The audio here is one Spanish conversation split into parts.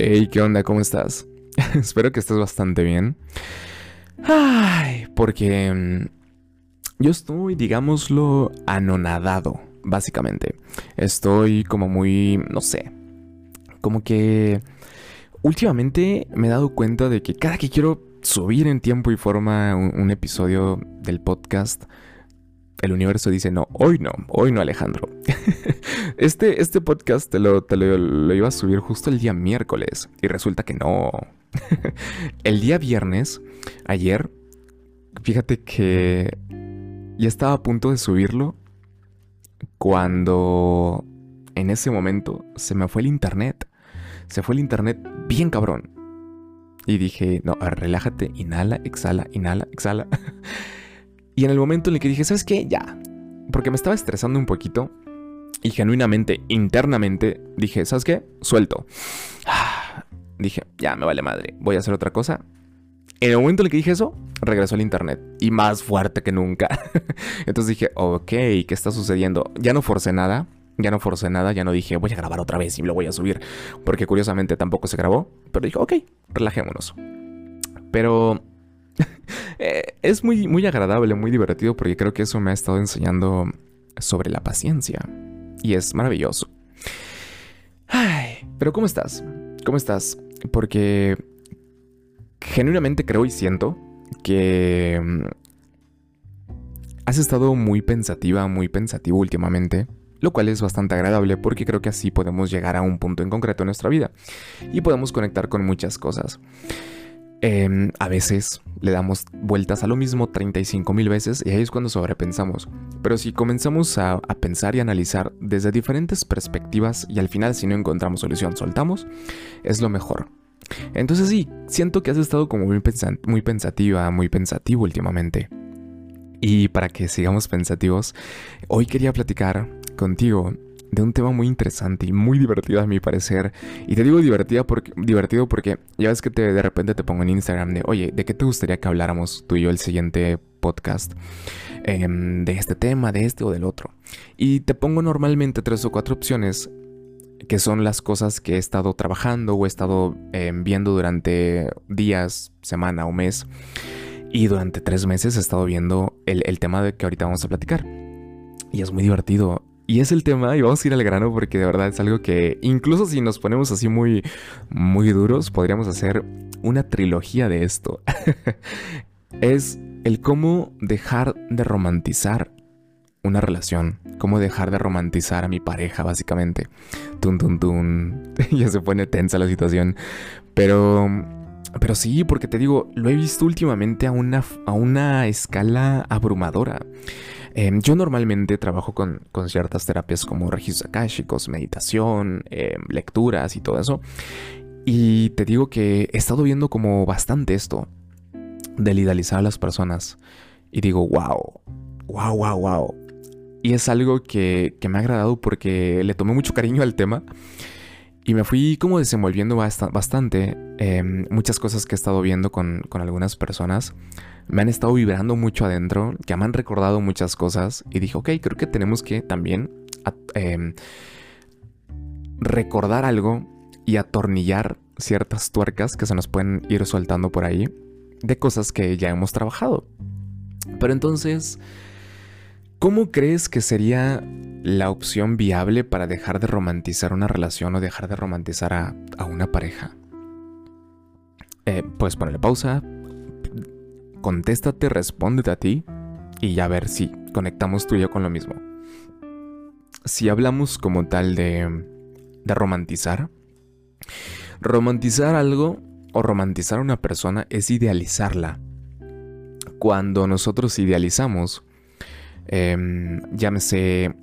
Hey, ¿qué onda? ¿Cómo estás? Espero que estés bastante bien. Ay, porque mm, yo estoy, digámoslo, anonadado, básicamente. Estoy como muy, no sé, como que últimamente me he dado cuenta de que cada que quiero subir en tiempo y forma un, episodio del podcast, el universo dice, no, hoy no, hoy no Alejandro. este, este podcast te, lo, te lo, iba a subir justo el día miércoles y resulta que no. el día viernes, ayer, fíjate que ya estaba a punto de subirlo cuando en ese momento se me fue el internet. Se fue el internet bien cabrón. Y dije, no, relájate, inhala, exhala, inhala, exhala. Y en el momento en el que dije, ¿sabes qué? Ya. Porque me estaba estresando un poquito. Y genuinamente, internamente, dije, ¿sabes qué? Suelto. Dije, ya me vale madre. Voy a hacer otra cosa. En el momento en el que dije eso, regresó al internet. Y más fuerte que nunca. Entonces dije, ok, ¿qué está sucediendo? Ya no forcé nada. Ya no forcé nada, ya no dije voy a grabar otra vez y lo voy a subir, porque curiosamente tampoco se grabó, pero dije, ok, relajémonos. Pero Eh, es muy, muy agradable, muy divertido porque creo que eso me ha estado enseñando sobre la paciencia. Y es maravilloso. Ay, pero ¿cómo estás? ¿Cómo estás? Porque genuinamente creo y siento que mm, has estado muy pensativa, muy pensativo últimamente, lo cual es bastante agradable porque creo que así podemos llegar a un punto en concreto en nuestra vida y podemos conectar con muchas cosas. Em, a veces le damos vueltas a lo mismo 35 mil veces y ahí es cuando sobrepensamos. Pero si comenzamos a, pensar y analizar desde diferentes perspectivas y al final si no encontramos solución soltamos, es lo mejor. Entonces sí, siento que has estado como muy, muy pensativa, muy pensativo últimamente. Y para que sigamos pensativos, hoy quería platicar contigo de un tema muy interesante y muy divertido a mi parecer. Y te digo divertida porque, divertido porque ya ves que te, de repente te pongo en Instagram de, oye, ¿de qué te gustaría que habláramos tú y yo el siguiente podcast? Em, de este tema, de este o del otro. Y te pongo normalmente tres o cuatro opciones que son las cosas que he estado trabajando o he estado em, viendo durante días, semana o mes. Y durante tres meses he estado viendo el, el tema de que ahorita vamos a platicar. Y es muy divertido. Y es el tema, y vamos a ir al grano porque de verdad es algo que, incluso si nos ponemos así muy, muy duros, podríamos hacer una trilogía de esto. es el cómo dejar de romantizar una relación, cómo dejar de romantizar a mi pareja, básicamente. Tun, tun, tun. ya se pone tensa la situación. Pero, pero sí, porque te digo, lo he visto últimamente a una, a una escala abrumadora. Em, yo normalmente trabajo con, ciertas terapias como registros akáshicos, meditación, em, lecturas y todo eso. Y te digo que he estado viendo como bastante esto del idealizar a las personas. Y digo, wow, wow, wow, wow. Y es algo que, me ha agradado porque le tomé mucho cariño al tema. Y me fui como desenvolviendo bastante em, muchas cosas que he estado viendo con, con algunas personas me han estado vibrando mucho adentro, que me han recordado muchas cosas y dije, ok, creo que tenemos que también em, recordar algo y atornillar ciertas tuercas que se nos pueden ir soltando por ahí de cosas que ya hemos trabajado. Pero entonces, ¿cómo crees que sería la opción viable para dejar de romantizar una relación o dejar de romantizar a, una pareja? Eh, puedes ponerle pausa, contéstate, respóndete a ti y ya ver si conectamos tú y yo con lo mismo. Si hablamos como tal de, de romantizar, romantizar algo o romantizar a una persona es idealizarla. Cuando nosotros idealizamos, em, llámese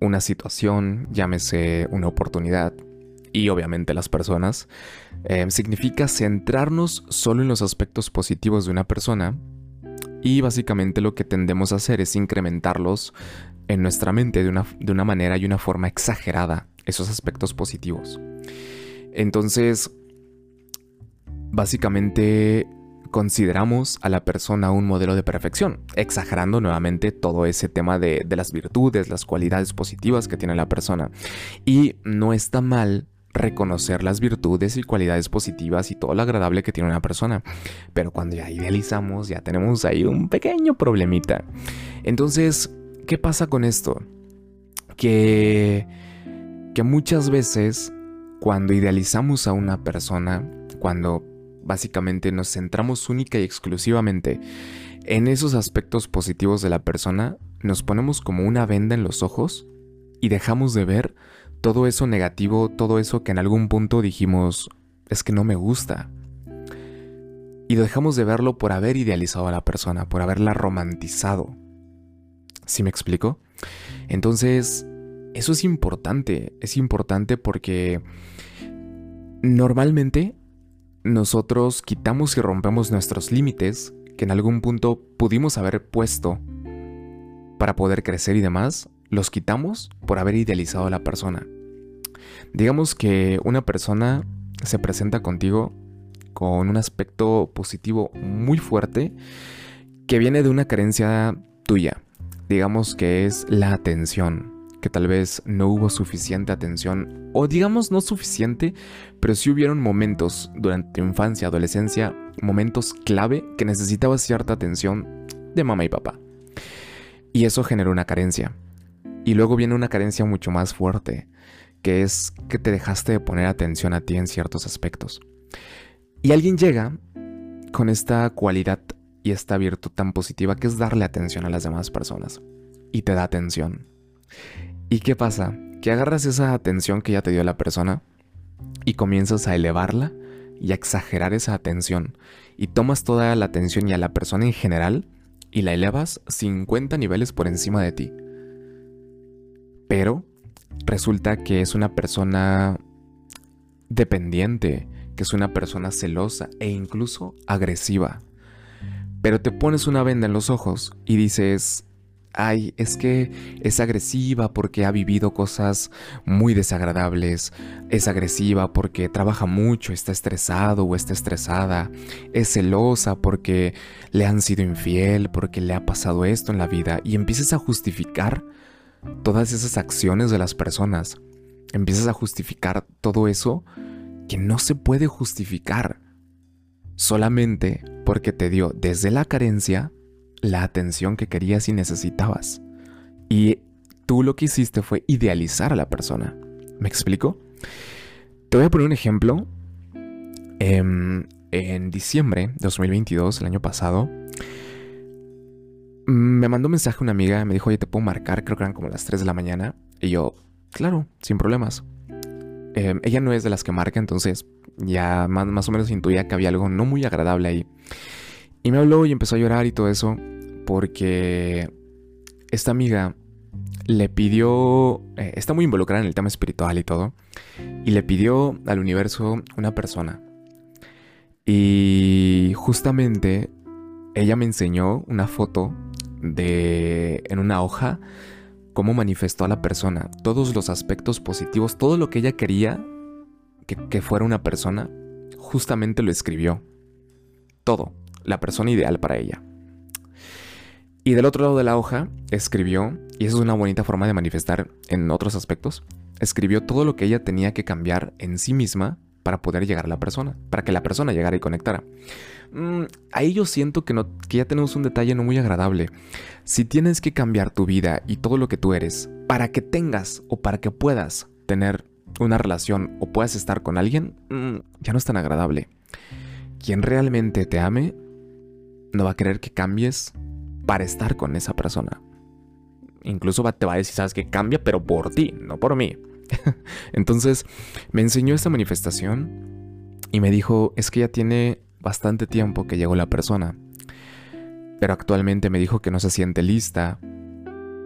una situación, llámese una oportunidad, y obviamente las personas, eh, significa centrarnos solo en los aspectos positivos de una persona y básicamente lo que tendemos a hacer es incrementarlos en nuestra mente de una, de una manera y una forma exagerada, esos aspectos positivos. Entonces, básicamente consideramos a la persona un modelo de perfección, exagerando nuevamente todo ese tema de, de, las virtudes, las cualidades positivas que tiene la persona. Y no está mal reconocer las virtudes y cualidades positivas y todo lo agradable que tiene una persona. Pero cuando ya idealizamos, ya tenemos ahí un pequeño problemita. Entonces, ¿qué pasa con esto? Que, que muchas veces cuando idealizamos a una persona, cuando básicamente nos centramos única y exclusivamente en esos aspectos positivos de la persona, nos ponemos como una venda en los ojos y dejamos de ver todo eso negativo, todo eso que en algún punto dijimos, es que no me gusta. Y dejamos de verlo por haber idealizado a la persona, por haberla romantizado. ¿Sí me explico? Entonces, eso es importante, es importante porque normalmente nosotros quitamos y rompemos nuestros límites que en algún punto pudimos haber puesto para poder crecer y demás, los quitamos por haber idealizado a la persona. Digamos que una persona se presenta contigo con un aspecto positivo muy fuerte que viene de una carencia tuya. Digamos que es la atención, que tal vez no hubo suficiente atención, o digamos no suficiente, pero sí hubieron momentos durante tu infancia, adolescencia, momentos clave que necesitabas cierta atención de mamá y papá. Y eso generó una carencia. Y luego viene una carencia mucho más fuerte, que es que te dejaste de poner atención a ti en ciertos aspectos. Y alguien llega con esta cualidad y esta virtud tan positiva que es darle atención a las demás personas. Y te da atención. ¿Y qué pasa? Que agarras esa atención que ya te dio la persona y comienzas a elevarla y a exagerar esa atención. Y tomas toda la atención y a la persona en general y la elevas 50 niveles por encima de ti. Pero resulta que es una persona dependiente, que es una persona celosa e incluso agresiva. Pero te pones una venda en los ojos y dices, ay, es que es agresiva porque ha vivido cosas muy desagradables, es agresiva porque trabaja mucho, está estresado o está estresada, es celosa porque le han sido infiel, porque le ha pasado esto en la vida y empiezas a justificar todas esas acciones de las personas. Empiezas a justificar todo eso que no se puede justificar solamente porque te dio desde la carencia la atención que querías y necesitabas. Y tú lo que hiciste fue idealizar a la persona. ¿Me explico? Te voy a poner un ejemplo. Em, en diciembre de 2022, el año pasado, me mandó un mensaje una amiga, me dijo, oye, te puedo marcar, creo que eran como las 3 de la mañana. Y yo, claro, sin problemas. Em, ella no es de las que marca, entonces ya más, más o menos intuía que había algo no muy agradable ahí. Y me habló y empezó a llorar y todo eso porque esta amiga le pidió, eh, está muy involucrada en el tema espiritual y todo, y le pidió al universo una persona. Y justamente ella me enseñó una foto de en una hoja cómo manifestó a la persona, todos los aspectos positivos, todo lo que ella quería que, que fuera una persona, justamente lo escribió. Todo, la persona ideal para ella. Y del otro lado de la hoja escribió, y eso es una bonita forma de manifestar en otros aspectos, escribió todo lo que ella tenía que cambiar en sí misma para poder llegar a la persona, para que la persona llegara y conectara. Mm, ahí yo siento que, no, que ya tenemos un detalle no muy agradable. Si tienes que cambiar tu vida y todo lo que tú eres para que tengas o para que puedas tener una relación o puedas estar con alguien, mm, ya no es tan agradable. Quien realmente te ame no va a querer que cambies para estar con esa persona. Incluso te va a decir, sabes que cambia, pero por ti, no por mí. Entonces me enseñó esta manifestación y me dijo, es que ya tiene bastante tiempo que llegó la persona, pero actualmente me dijo que no se siente lista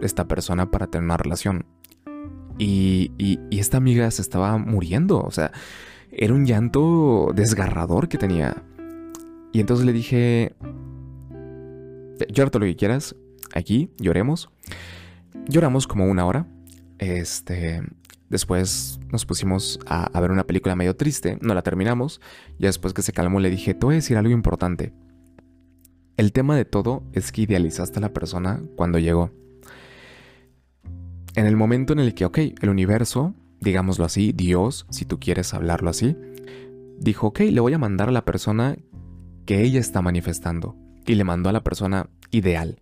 esta persona para tener una relación. Y, y, y esta amiga se estaba muriendo, o sea, era un llanto desgarrador que tenía. Y entonces le dije, Llórate lo que quieras. Aquí, lloremos. Lloramos como una hora. Este. Después nos pusimos a, ver una película medio triste. No la terminamos. Y después que se calmó, le dije: Te voy a decir algo importante. El tema de todo es que idealizaste a la persona cuando llegó. En el momento en el que, ok, el universo digámoslo así, Dios, si tú quieres hablarlo así, dijo, ok, le voy a mandar a la persona que ella está manifestando. Y le mandó a la persona ideal.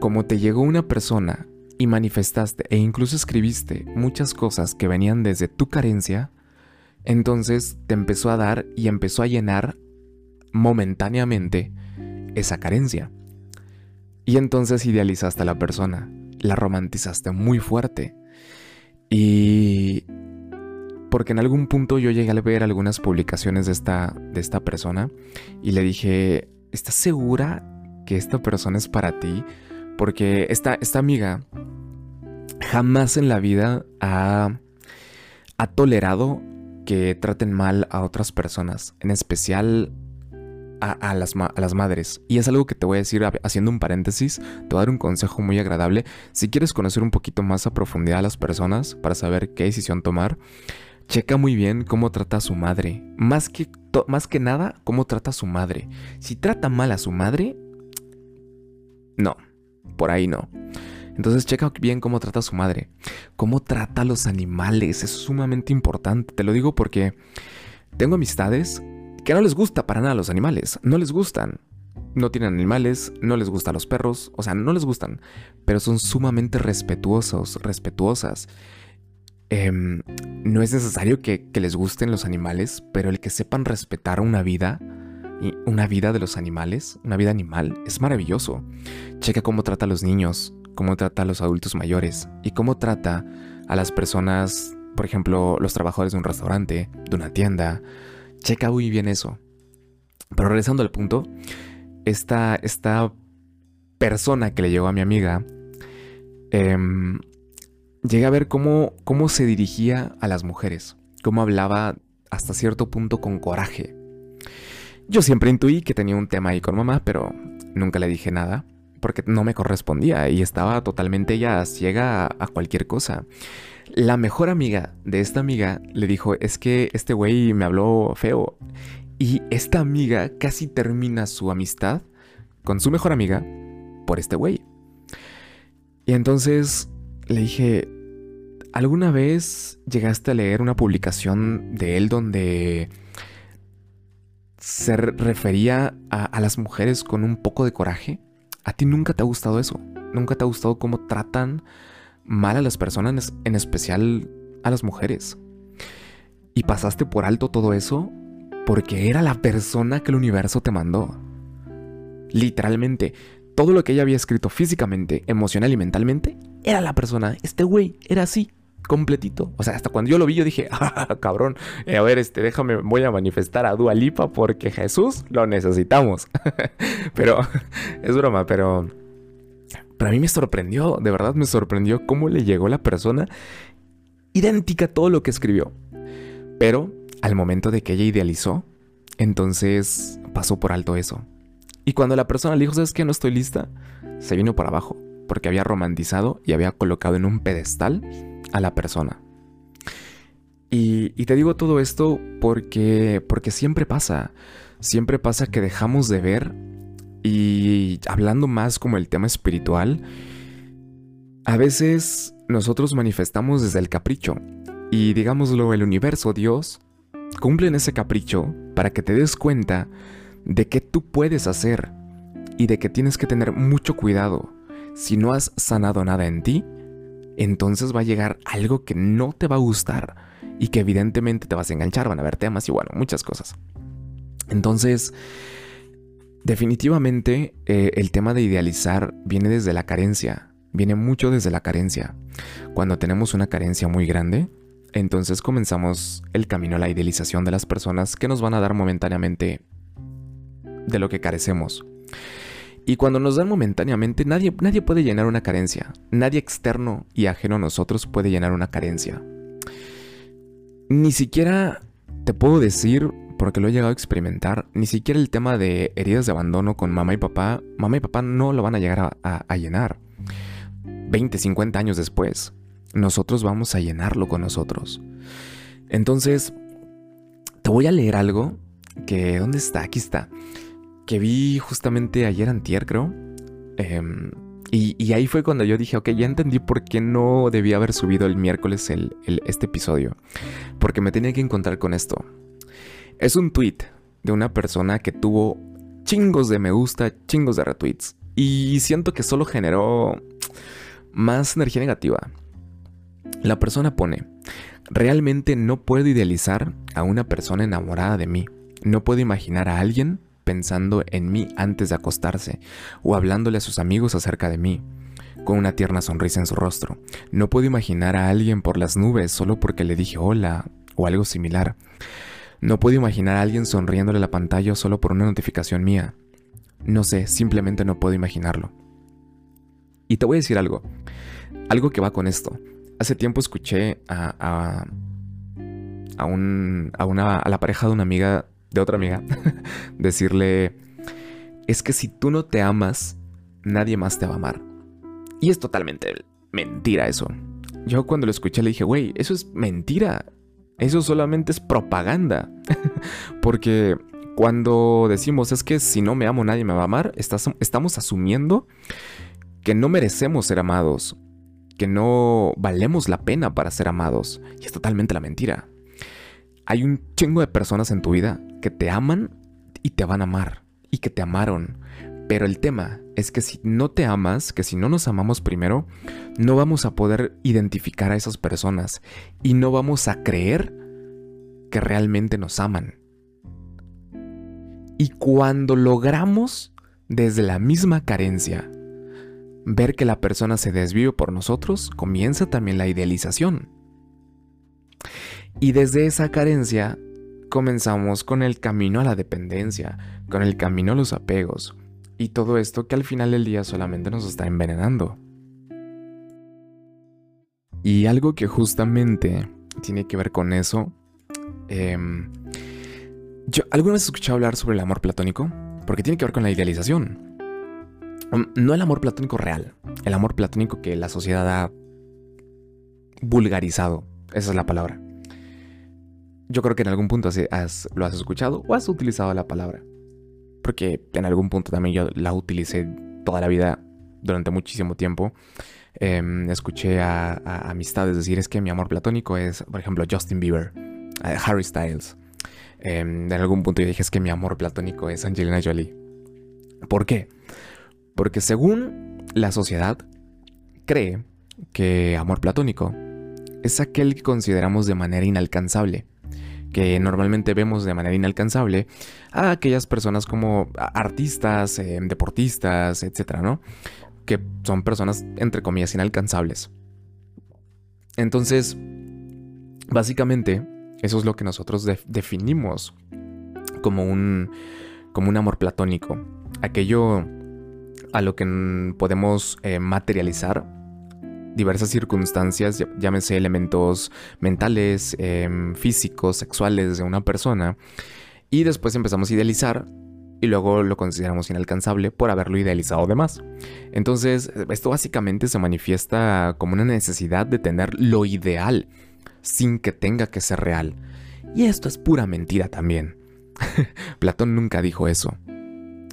Como te llegó una persona y manifestaste e incluso escribiste muchas cosas que venían desde tu carencia, entonces te empezó a dar y empezó a llenar momentáneamente esa carencia. Y entonces idealizaste a la persona, la romantizaste muy fuerte. Y porque en algún punto yo llegué a ver algunas publicaciones de esta, de esta persona y le dije, ¿estás segura que esta persona es para ti? Porque esta, esta amiga jamás en la vida ha, ha tolerado que traten mal a otras personas, en especial a, las, a, las, madres. Y es algo que te voy a decir haciendo un paréntesis, te voy a dar un consejo muy agradable. Si quieres conocer un poquito más a profundidad a las personas para saber qué decisión tomar, checa muy bien cómo trata a su madre. Más que, más que nada, cómo trata a su madre. Si trata mal a su madre, no, por ahí no. Entonces checa bien cómo trata a su madre. Cómo trata a los animales. Es sumamente importante. Te lo digo porque tengo amistades que no les gusta para nada los animales. No les gustan. No tienen animales, no les gustan los perros, o sea, no les gustan, pero son sumamente respetuosos, respetuosas. Em, no es necesario que, les gusten los animales, pero el que sepan respetar una vida, una vida de los animales, una vida animal, es maravilloso. Checa cómo trata a los niños, cómo trata a los adultos mayores y cómo trata a las personas, por ejemplo, los trabajadores de un restaurante, de una tienda. Checa muy bien eso. Pero regresando al punto, esta, esta persona que le llegó a mi amiga, eh, llegué a ver cómo, cómo se dirigía a las mujeres, cómo hablaba hasta cierto punto con coraje. Yo siempre intuí que tenía un tema ahí con mamá, pero nunca le dije nada, porque no me correspondía y estaba totalmente ella ciega a, cualquier cosa. La mejor amiga de esta amiga le dijo, es que este güey me habló feo. Y esta amiga casi termina su amistad con su mejor amiga por este güey. Y entonces le dije, ¿alguna vez llegaste a leer una publicación de él donde se refería a, las mujeres con un poco de coraje? ¿A ti nunca te ha gustado eso? ¿Nunca te ha gustado cómo tratan mal a las personas, en especial a las mujeres? Y pasaste por alto todo eso porque era la persona que el universo te mandó. Literalmente, todo lo que ella había escrito físicamente, emocional y mentalmente, era la persona. Este güey era así, completito. O sea, hasta cuando yo lo vi, yo dije, ah, cabrón, eh, a ver, este, déjame, voy a manifestar a Dua Lipa porque Jesús lo necesitamos. pero, es broma, pero. Pero a mí me sorprendió, de verdad me sorprendió cómo le llegó la persona idéntica a todo lo que escribió. Pero al momento de que ella idealizó, entonces pasó por alto eso. Y cuando la persona le dijo, ¿sabes qué? No estoy lista, se vino por abajo, porque había romantizado y había colocado en un pedestal a la persona. Y, te digo todo esto porque, porque siempre pasa, siempre pasa que dejamos de ver y hablando más como el tema espiritual, a veces nosotros manifestamos desde el capricho y digámoslo, el universo, Dios, cumplen ese capricho para que te des cuenta de qué tú puedes hacer y de que tienes que tener mucho cuidado. Si no has sanado nada en ti, entonces va a llegar algo que no te va a gustar y que evidentemente te vas a enganchar, van a haber temas y bueno, muchas cosas. Entonces, definitivamente eh, el tema de idealizar viene desde la carencia, viene mucho desde la carencia. Cuando tenemos una carencia muy grande, entonces comenzamos el camino a la idealización de las personas que nos van a dar momentáneamente de lo que carecemos. Y cuando nos dan momentáneamente, nadie, nadie puede llenar una carencia. Nadie externo y ajeno a nosotros puede llenar una carencia. Ni siquiera te puedo decir, porque lo he llegado a experimentar, ni siquiera el tema de heridas de abandono con mamá y papá, mamá y papá no lo van a llegar a, a llenar. 20, 50 años después, nosotros vamos a llenarlo con nosotros. Entonces, te voy a leer algo que, ¿dónde está? Aquí está que vi justamente ayer antier, creo. Em, Y, ahí fue cuando yo dije, ok, ya entendí por qué no debía haber subido el miércoles este episodio. Porque me tenía que encontrar con esto. Es un tweet de una persona que tuvo chingos de me gusta, chingos de retweets. Y siento que solo generó más energía negativa. La persona pone, realmente no puedo idealizar a una persona enamorada de mí. No puedo imaginar a alguien pensando en mí antes de acostarse o hablándole a sus amigos acerca de mí, con una tierna sonrisa en su rostro. No puedo imaginar a alguien por las nubes solo porque le dije hola o algo similar. No puedo imaginar a alguien sonriéndole a la pantalla solo por una notificación mía. No sé, simplemente no puedo imaginarlo. Y te voy a decir algo, algo que va con esto. Hace tiempo escuché a, a, a, un, a, una, a la pareja de una amiga de otra amiga, decirle, es que si tú no te amas, nadie más te va a amar. Y es totalmente mentira eso. Yo cuando lo escuché le dije, güey, eso es mentira. Eso solamente es propaganda. Porque cuando decimos es que si no me amo nadie me va a amar, estamos asumiendo que no merecemos ser amados, que no valemos la pena para ser amados. Y es totalmente la mentira. Hay un chingo de personas en tu vida que te aman y te van a amar y que te amaron. Pero el tema es que si no te amas, que si no nos amamos primero, no vamos a poder identificar a esas personas y no vamos a creer que realmente nos aman. Y cuando logramos, desde la misma carencia, ver que la persona se desvió por nosotros, comienza también la idealización. Y desde esa carencia comenzamos con el camino a la dependencia, con el camino a los apegos, y todo esto que al final del día solamente nos está envenenando. Y algo que justamente tiene que ver con eso, em, yo alguna vez he escuchado hablar sobre el amor platónico, porque tiene que ver con la idealización. Mm, no el amor platónico real, el amor platónico que la sociedad ha vulgarizado, esa es la palabra. Yo creo que en algún punto lo has escuchado o has utilizado la palabra. Porque en algún punto también yo la utilicé toda la vida durante muchísimo tiempo. Em, escuché a, amistades decir es que mi amor platónico es, por ejemplo, Justin Bieber, eh, Harry Styles. Em, en algún punto yo dije es que mi amor platónico es Angelina Jolie. ¿Por qué? Porque según la sociedad cree que amor platónico es aquel que consideramos de manera inalcanzable que normalmente vemos de manera inalcanzable a aquellas personas como artistas, eh, deportistas, etcétera, ¿no? Que son personas, entre comillas, inalcanzables. Entonces, básicamente, eso es lo que nosotros definimos como un, como un amor platónico. Aquello a lo que podemos eh, materializar diversas circunstancias, llámese elementos mentales, em, físicos, sexuales de una persona, y después empezamos a idealizar y luego lo consideramos inalcanzable por haberlo idealizado de más. Entonces, esto básicamente se manifiesta como una necesidad de tener lo ideal sin que tenga que ser real. Y esto es pura mentira también. Platón nunca dijo eso.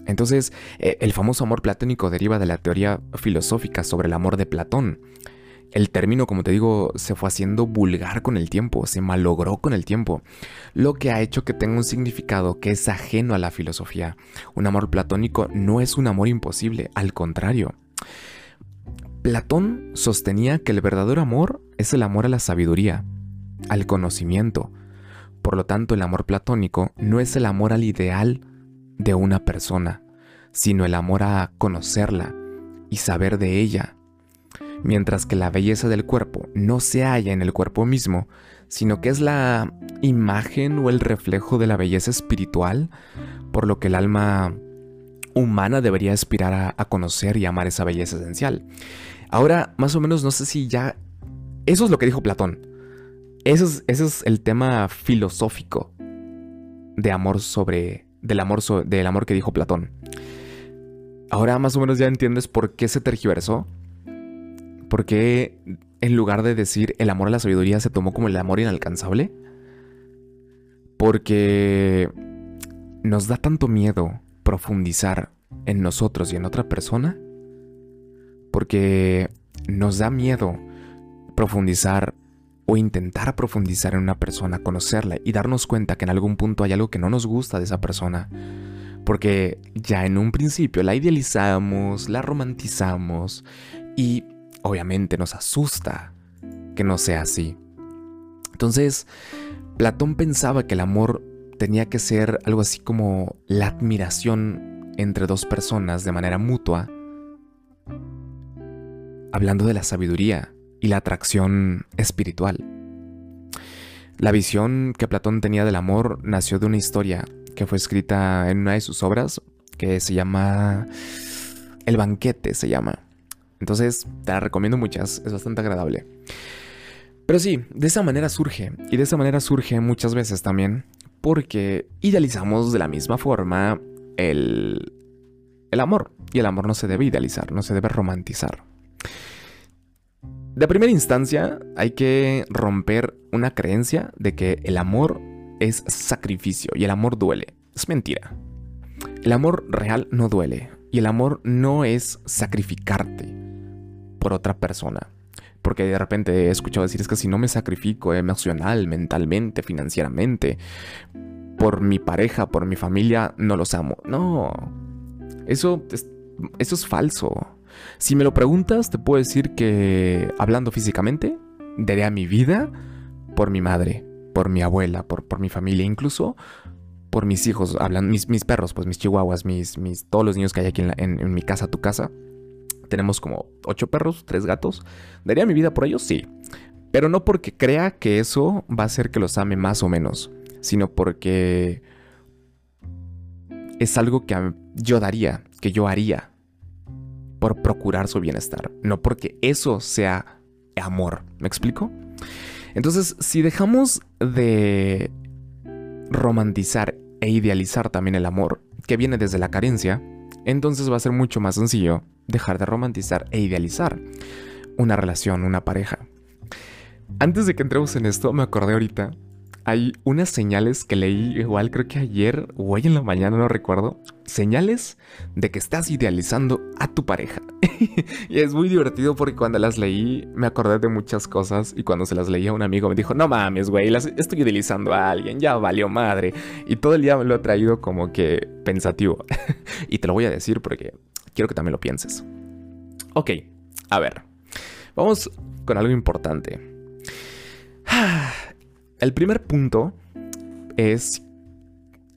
Entonces, eh, el famoso amor platónico deriva de la teoría filosófica sobre el amor de Platón, el término, como te digo, se fue haciendo vulgar con el tiempo, se malogró con el tiempo, lo que ha hecho que tenga un significado que es ajeno a la filosofía. Un amor platónico no es un amor imposible, al contrario. Platón sostenía que el verdadero amor es el amor a la sabiduría, al conocimiento. Por lo tanto, el amor platónico no es el amor al ideal de una persona, sino el amor a conocerla y saber de ella mientras que la belleza del cuerpo no se halla en el cuerpo mismo, sino que es la imagen o el reflejo de la belleza espiritual, por lo que el alma humana debería aspirar a, conocer y amar esa belleza esencial. Ahora, más o menos, no sé si ya... Eso es lo que dijo Platón. Eso es, ese es el tema filosófico de amor sobre... Del amor, del amor que dijo Platón. Ahora más o menos ya entiendes por qué se tergiversó ¿Por qué en lugar de decir el amor a la sabiduría se tomó como el amor inalcanzable? Porque nos da tanto miedo profundizar en nosotros y en otra persona. porque nos da miedo profundizar o intentar profundizar en una persona, conocerla y darnos cuenta que en algún punto hay algo que no nos gusta de esa persona. Porque ya en un principio la idealizamos, la romantizamos y obviamente nos asusta que no sea así. Entonces, Platón pensaba que el amor tenía que ser algo así como la admiración entre dos personas de manera mutua, hablando de la sabiduría y la atracción espiritual. La visión que Platón tenía del amor nació de una historia que fue escrita en una de sus obras que se llama El banquete, se llama. Entonces, te la recomiendo muchas, es bastante agradable. Pero sí, de esa manera surge, y de esa manera surge muchas veces también, porque idealizamos de la misma forma el, el amor, y el amor no se debe idealizar, no se debe romantizar. De primera instancia, hay que romper una creencia de que el amor es sacrificio y el amor duele. Es mentira. El amor real no duele y el amor no es sacrificarte por otra persona. Porque de repente he escuchado decir es que si no me sacrifico emocional, mentalmente, financieramente, por mi pareja, por mi familia, no los amo. No, eso es, eso es falso. Si me lo preguntas, te puedo decir que, hablando físicamente, daría mi vida por mi madre, por mi abuela, por, por mi familia, incluso por mis hijos, hablan mis, mis perros, pues mis chihuahuas, mis, mis, todos los niños que hay aquí en, en mi casa, tu casa. Tenemos como ocho perros, tres gatos. ¿Daría mi vida por ellos? Sí. Pero no porque crea que eso va a hacer que los ame más o menos, sino porque es algo que yo daría, que yo haría por procurar su bienestar, no porque eso sea amor. ¿Me explico? Entonces, si dejamos de romantizar e idealizar también el amor, que viene desde la carencia, entonces va a ser mucho más sencillo dejar de romantizar e idealizar una relación, una pareja. Antes de que entremos en esto, me acordé ahorita, hay unas señales que leí igual creo que ayer o hoy en la mañana, no recuerdo, señales de que estás idealizando a tu pareja. y es muy divertido porque cuando las leí me acordé de muchas cosas y cuando se las leí a un amigo me dijo, no mames, güey, estoy idealizando a alguien, ya valió madre. Y todo el día me lo he traído como que pensativo. y te lo voy a decir porque quiero que también lo pienses. Ok, a ver, vamos con algo importante. El primer punto es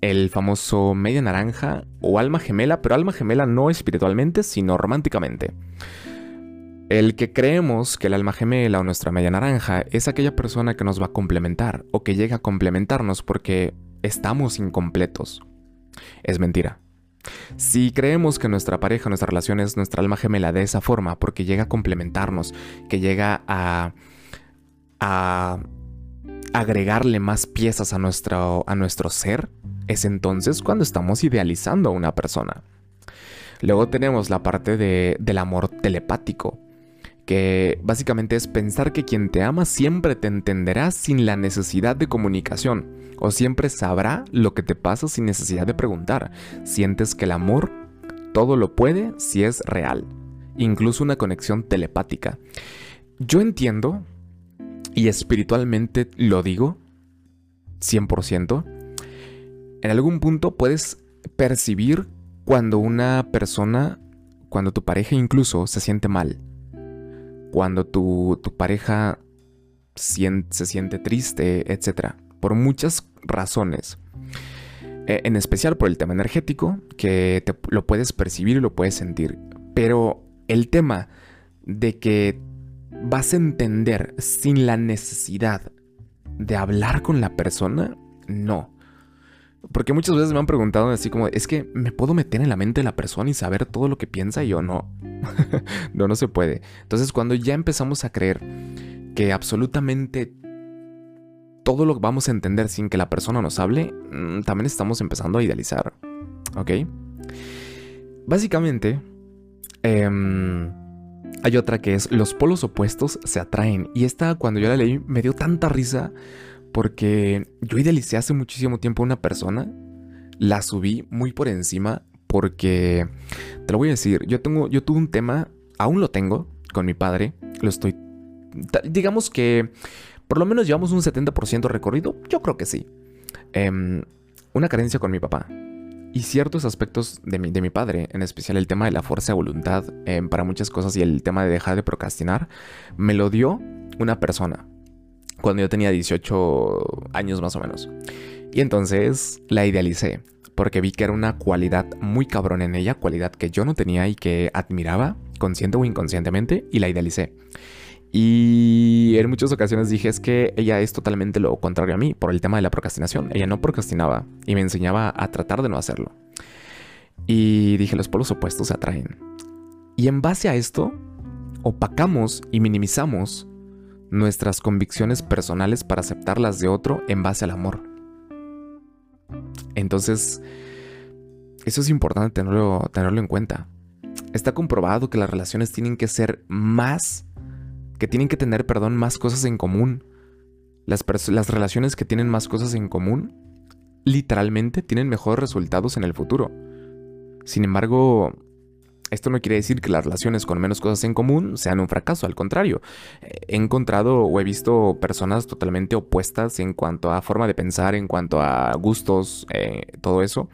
el famoso media naranja o alma gemela, pero alma gemela no espiritualmente, sino románticamente. El que creemos que el alma gemela o nuestra media naranja es aquella persona que nos va a complementar o que llega a complementarnos porque estamos incompletos. Es mentira. Si creemos que nuestra pareja, nuestra relación es nuestra alma gemela de esa forma, porque llega a complementarnos, que llega a, a agregarle más piezas a nuestro, a nuestro ser, es entonces cuando estamos idealizando a una persona. Luego tenemos la parte de, del amor telepático, que básicamente es pensar que quien te ama siempre te entenderá sin la necesidad de comunicación, o siempre sabrá lo que te pasa sin necesidad de preguntar. Sientes que el amor todo lo puede si es real, incluso una conexión telepática. Yo entiendo, y espiritualmente lo digo, 100%, en algún punto puedes percibir cuando una persona, cuando tu pareja incluso se siente mal cuando tu, pareja se siente triste, etc. Por muchas razones. E, en especial por el tema energético, que te, lo puedes percibir y lo puedes sentir. Pero el tema de que vas a entender sin la necesidad de hablar con la persona, no. Porque muchas veces me han preguntado así como, es que me puedo meter en la mente de la persona y saber todo lo que piensa y yo no. no, no se puede. Entonces cuando ya empezamos a creer que absolutamente todo lo vamos a entender sin que la persona nos hable, mm, también estamos empezando a idealizar. ¿Ok? Básicamente, em, hay otra que es los polos opuestos se atraen. Y esta cuando yo la leí me dio tanta risa porque yo idealicé hace muchísimo tiempo a una persona, la subí muy por encima porque, te lo voy a decir, yo, tengo, yo tuve un tema aún lo tengo con mi padre, lo estoy, digamos que por lo menos llevamos un 70% recorrido, yo creo que sí. Em, una carencia con mi papá y ciertos aspectos de mi, de mi padre, en especial el tema de la fuerza de voluntad em, para muchas cosas y el tema de dejar de procrastinar, me lo dio una persona cuando yo tenía 18 años más o menos. Y entonces la idealicé, porque vi que era una cualidad muy cabrón en ella, cualidad que yo no tenía y que admiraba, consciente o inconscientemente, y la idealicé. Y en muchas ocasiones dije es que ella es totalmente lo contrario a mí por el tema de la procrastinación. Ella no procrastinaba y me enseñaba a tratar de no hacerlo. Y dije los polos opuestos se atraen. Y en base a esto, opacamos y minimizamos nuestras convicciones personales para aceptarlas de otro en base al amor. Entonces, eso es importante tenerlo, tenerlo en cuenta. Está comprobado que las relaciones tienen que ser más, que tienen que tener, perdón, más cosas en común. Las, relaciones que tienen más cosas en común, literalmente tienen mejores resultados en el futuro. Sin embargo, esto no quiere decir que las relaciones con menos cosas en común sean un fracaso, al contrario. He encontrado o he visto personas totalmente opuestas en cuanto a forma de pensar, en cuanto a gustos, eh, todo eso.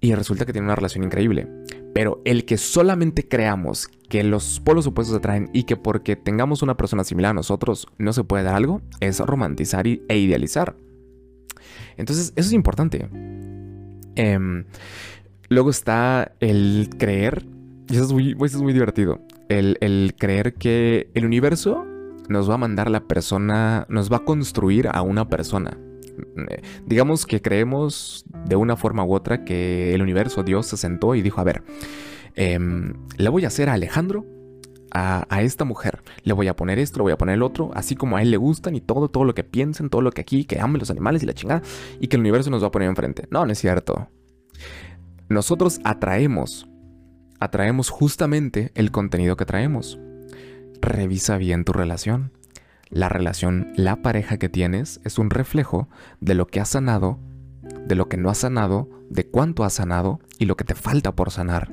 Y resulta que tienen una relación increíble. Pero el que solamente creamos que los polos opuestos se atraen y que porque tengamos una persona similar a nosotros no se puede dar algo, es romantizar e idealizar. Entonces, eso es importante. Em, luego está el creer y eso es muy, es muy divertido. El, creer que el universo nos va a mandar la persona, nos va a construir a una persona. Eh, digamos que creemos de una forma u otra que el universo, Dios, se sentó y dijo, a ver, em, le voy a hacer a Alejandro, a, a, esta mujer, le voy a poner esto, le voy a poner el otro, así como a él le gustan y todo, todo lo que piensen, todo lo que aquí, que amen los animales y la chingada, y que el universo nos va a poner enfrente. No, no es cierto. Nosotros atraemos atraemos justamente el contenido que traemos. Revisa bien tu relación. La relación, la pareja que tienes es un reflejo de lo que has sanado, de lo que no has sanado, de cuánto has sanado y lo que te falta por sanar.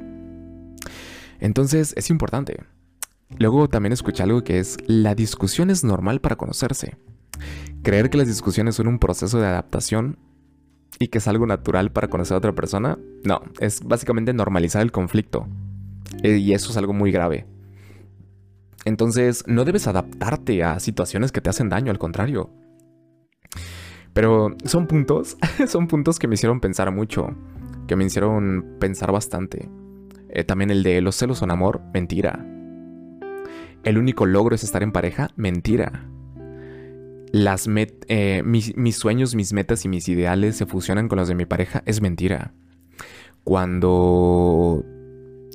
Entonces es importante. Luego también escuché algo que es, la discusión es normal para conocerse. Creer que las discusiones son un proceso de adaptación y que es algo natural para conocer a otra persona, no, es básicamente normalizar el conflicto. Eh, y eso es algo muy grave. Entonces, no debes adaptarte a situaciones que te hacen daño, al contrario. Pero son puntos, son puntos que me hicieron pensar mucho, que me hicieron pensar bastante. Eh, también el de los celos son amor, mentira. El único logro es estar en pareja, mentira eh, mis, sueños, mis metas y mis ideales se fusionan con los de mi pareja, es mentira. Cuando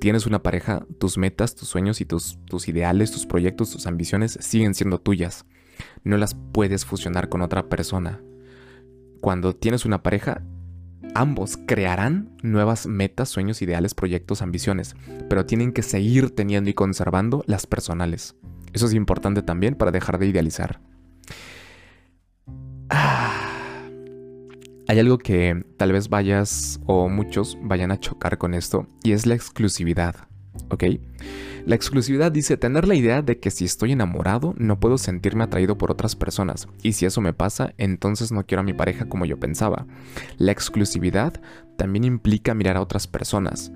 tienes una pareja, tus metas, tus sueños y tus, tus ideales, tus proyectos, tus ambiciones siguen siendo tuyas. No las puedes fusionar con otra persona. Cuando tienes una pareja, ambos crearán nuevas metas, sueños, ideales, proyectos, ambiciones, pero tienen que seguir teniendo y conservando las personales. Eso es importante también para dejar de idealizar. Hay algo que tal vez vayas o muchos vayan a chocar con esto y es la exclusividad, ¿ok? La exclusividad dice tener la idea de que si estoy enamorado no puedo sentirme atraído por otras personas y si eso me pasa entonces no quiero a mi pareja como yo pensaba. La exclusividad también implica mirar a otras personas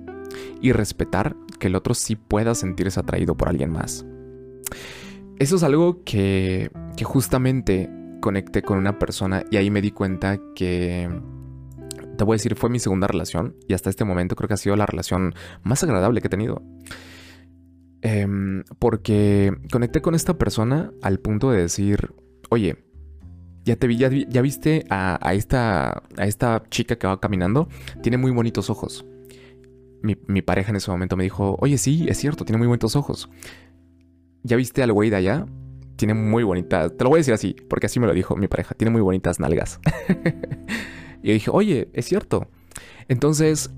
y respetar que el otro sí pueda sentirse atraído por alguien más. Eso es algo que, que justamente conecté con una persona y ahí me di cuenta que, te voy a decir, fue mi segunda relación y hasta este momento creo que ha sido la relación más agradable que he tenido. Em, porque conecté con esta persona al punto de decir, oye, ya te vi, ya, viste a, esta, a esta chica que va caminando, tiene muy bonitos ojos. Mi, mi, pareja en ese momento me dijo, oye, sí, es cierto, tiene muy bonitos ojos. ¿Ya viste al güey de allá? Tiene muy bonitas, te lo voy a decir así, porque así me lo dijo mi pareja, tiene muy bonitas nalgas. y yo dije, oye, es cierto. Entonces,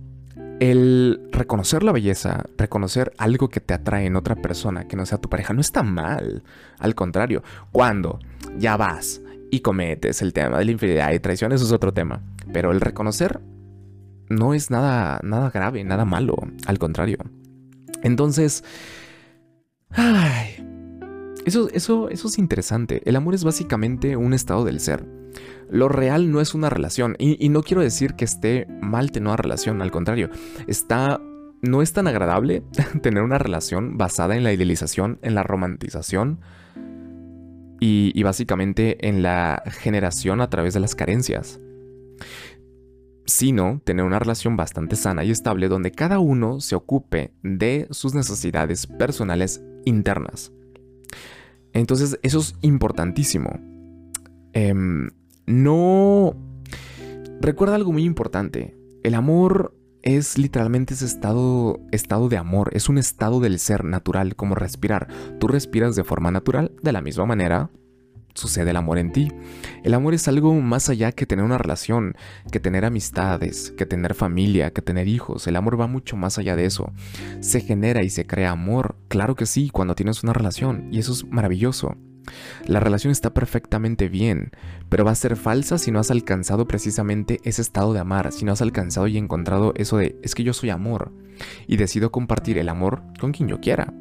el reconocer la belleza, reconocer algo que te atrae en otra persona que no sea tu pareja, no está mal. Al contrario, cuando ya vas y cometes el tema de la infidelidad y traición, eso es otro tema. Pero el reconocer no es nada, nada grave, nada malo. Al contrario. Entonces, Ay, eso, eso, eso es interesante. El amor es básicamente un estado del ser. Lo real no es una relación. Y, no quiero decir que esté mal tener una relación, al contrario. Está. No es tan agradable tener una relación basada en la idealización, en la romantización y, y básicamente en la generación a través de las carencias sino tener una relación bastante sana y estable donde cada uno se ocupe de sus necesidades personales internas. Entonces, eso es importantísimo. Em, no... Recuerda algo muy importante. El amor es literalmente ese estado, estado de amor, es un estado del ser natural, como respirar. Tú respiras de forma natural, de la misma manera sucede el amor en ti. El amor es algo más allá que tener una relación, que tener amistades, que tener familia, que tener hijos. El amor va mucho más allá de eso. Se genera y se crea amor, claro que sí, cuando tienes una relación, y eso es maravilloso. La relación está perfectamente bien, pero va a ser falsa si no has alcanzado precisamente ese estado de amar, si no has alcanzado y encontrado eso de es que yo soy amor y decido compartir el amor con quien yo quiera,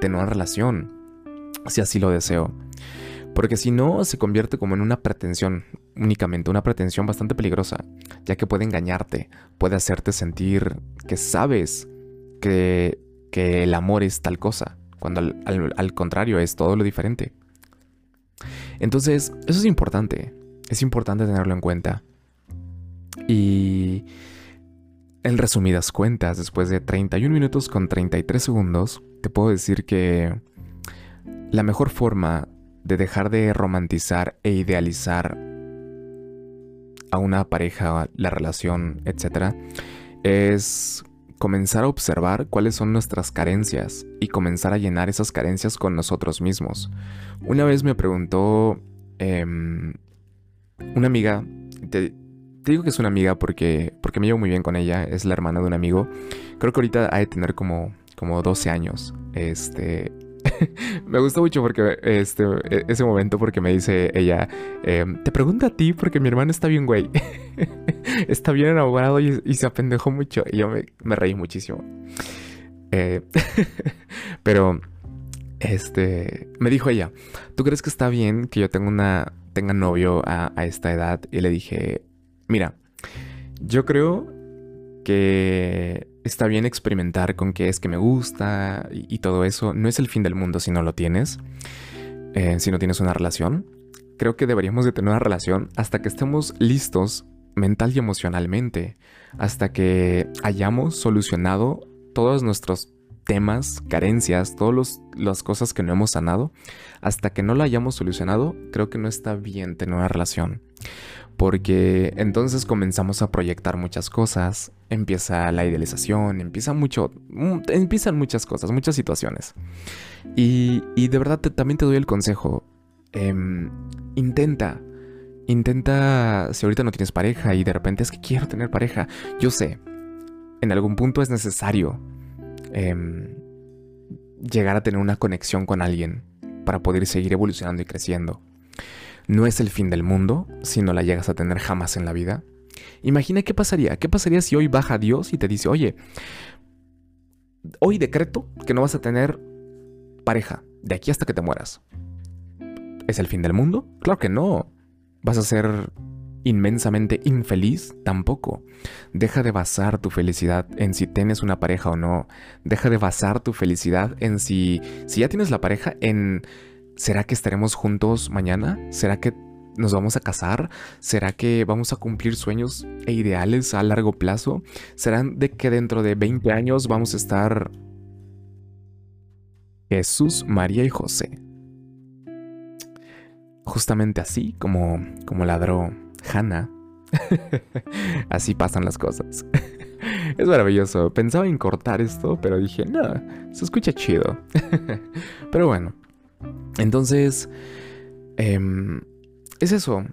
tener una relación, si así lo deseo. Porque si no, se convierte como en una pretensión, únicamente una pretensión bastante peligrosa, ya que puede engañarte, puede hacerte sentir que sabes que, que el amor es tal cosa, cuando al, contrario es todo lo diferente. Entonces, eso es importante, es importante tenerlo en cuenta. Y en resumidas cuentas, después de 31 minutos con 33 segundos, te puedo decir que la mejor forma de dejar de romantizar e idealizar a una pareja, la relación, etc., es comenzar a observar cuáles son nuestras carencias y comenzar a llenar esas carencias con nosotros mismos. Una vez me preguntó em, una amiga, te, digo que es una amiga porque, porque me llevo muy bien con ella, es la hermana de un amigo, creo que ahorita ha de tener como, como 12 años, este, me gusta mucho porque este, e, ese momento porque me dice ella, em, te pregunto a ti porque mi hermano está bien güey. está bien enamorado y, se apendejó mucho. Y yo me, reí muchísimo. Eh, pero, este, me dijo ella, ¿tú crees que está bien que yo tenga, una, tenga novio a esta edad? Y le dije, mira, yo creo que está bien experimentar con qué es que me gusta y, todo eso. No es el fin del mundo si no lo tienes, eh, si no tienes una relación. Creo que deberíamos de tener una relación hasta que estemos listos mental y emocionalmente, hasta que hayamos solucionado todos nuestros temas, carencias, todas las cosas que no hemos sanado, hasta que no lo hayamos solucionado, creo que no está bien tener una relación porque entonces comenzamos a proyectar muchas cosas, empieza la idealización, empieza mucho, empiezan muchas cosas, muchas situaciones. Y, de verdad también te doy el consejo, em, intenta, intenta, si ahorita no tienes pareja y de repente es que quiero tener pareja, yo sé, en algún punto es necesario em, llegar a tener una conexión con alguien para poder seguir evolucionando y creciendo no es el fin del mundo si no la llegas a tener jamás en la vida. Imagina qué pasaría. ¿Qué pasaría si hoy baja Dios y te dice, oye, hoy decreto que no vas a tener pareja de aquí hasta que te mueras? ¿Es el fin del mundo? Claro que no. ¿Vas a ser inmensamente infeliz? Tampoco. Deja de basar tu felicidad en si tienes una pareja o no. Deja de basar tu felicidad en si, si ya tienes la pareja, en ¿Será que estaremos juntos mañana? ¿Será que nos vamos a casar? ¿Será que vamos a cumplir sueños e ideales a largo plazo? ¿Será de que dentro de 20 años vamos a estar Jesús, María y José? Justamente así como, como ladró Hannah. así pasan las cosas. es maravilloso. Pensaba en cortar esto, pero dije, no, se escucha chido. pero bueno, entonces, em, es eso,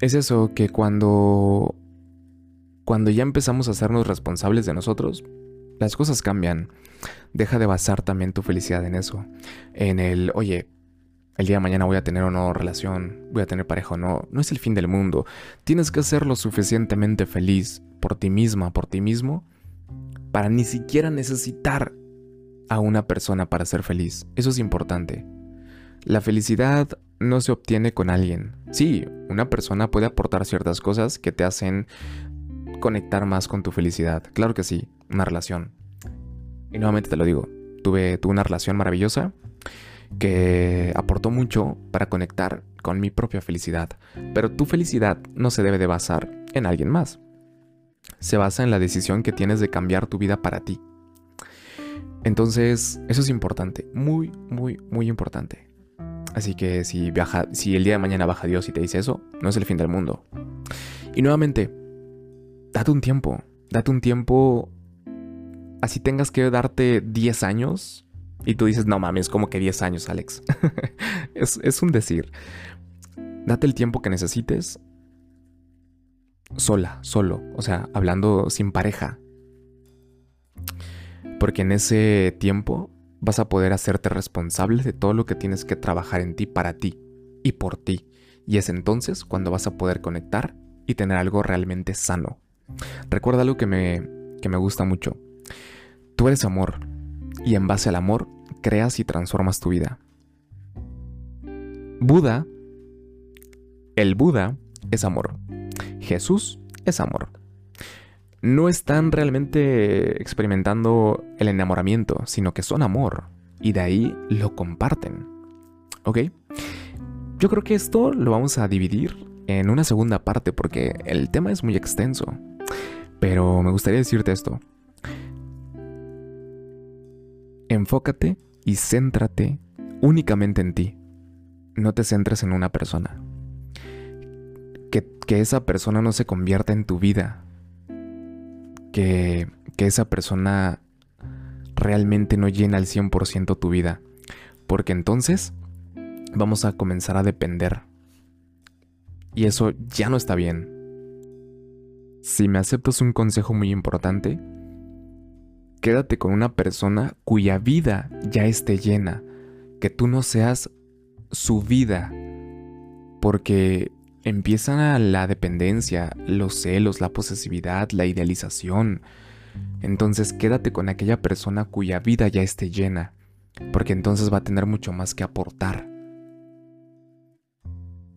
es eso que cuando, cuando ya empezamos a hacernos responsables de nosotros, las cosas cambian. Deja de basar también tu felicidad en eso. En el, oye, el día de mañana voy a tener o no relación, voy a tener pareja o no. No es el fin del mundo. Tienes que ser lo suficientemente feliz por ti misma, por ti mismo, para ni siquiera necesitar a una persona para ser feliz. Eso es importante. La felicidad no se obtiene con alguien. Sí, una persona puede aportar ciertas cosas que te hacen conectar más con tu felicidad. Claro que sí, una relación. Y nuevamente te lo digo, tuve, tuve una relación maravillosa que aportó mucho para conectar con mi propia felicidad. Pero tu felicidad no se debe de basar en alguien más. Se basa en la decisión que tienes de cambiar tu vida para ti. Entonces, eso es importante, muy, muy, muy importante. Así que si, viaja, si el día de mañana baja Dios y te dice eso, no es el fin del mundo. Y nuevamente, date un tiempo, date un tiempo, así tengas que darte 10 años y tú dices, no mames, como que 10 años, Alex. es, es un decir. Date el tiempo que necesites sola, solo, o sea, hablando sin pareja. Porque en ese tiempo vas a poder hacerte responsable de todo lo que tienes que trabajar en ti para ti y por ti. Y es entonces cuando vas a poder conectar y tener algo realmente sano. Recuerda algo que me, que me gusta mucho. Tú eres amor y en base al amor creas y transformas tu vida. Buda, el Buda es amor. Jesús es amor. No están realmente experimentando el enamoramiento, sino que son amor. Y de ahí lo comparten. ¿Ok? Yo creo que esto lo vamos a dividir en una segunda parte porque el tema es muy extenso. Pero me gustaría decirte esto. Enfócate y céntrate únicamente en ti. No te centres en una persona. Que, que esa persona no se convierta en tu vida. Que, que esa persona realmente no llena al 100% tu vida. Porque entonces vamos a comenzar a depender. Y eso ya no está bien. Si me aceptas un consejo muy importante, quédate con una persona cuya vida ya esté llena, que tú no seas su vida, porque empiezan la dependencia, los celos, la posesividad, la idealización. Entonces quédate con aquella persona cuya vida ya esté llena, porque entonces va a tener mucho más que aportar.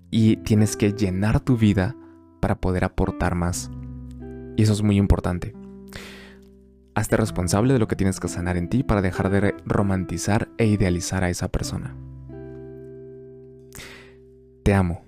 Y tienes que llenar tu vida para poder aportar más. Y eso es muy importante. Hazte responsable de lo que tienes que sanar en ti para dejar de romantizar e idealizar a esa persona. Te amo.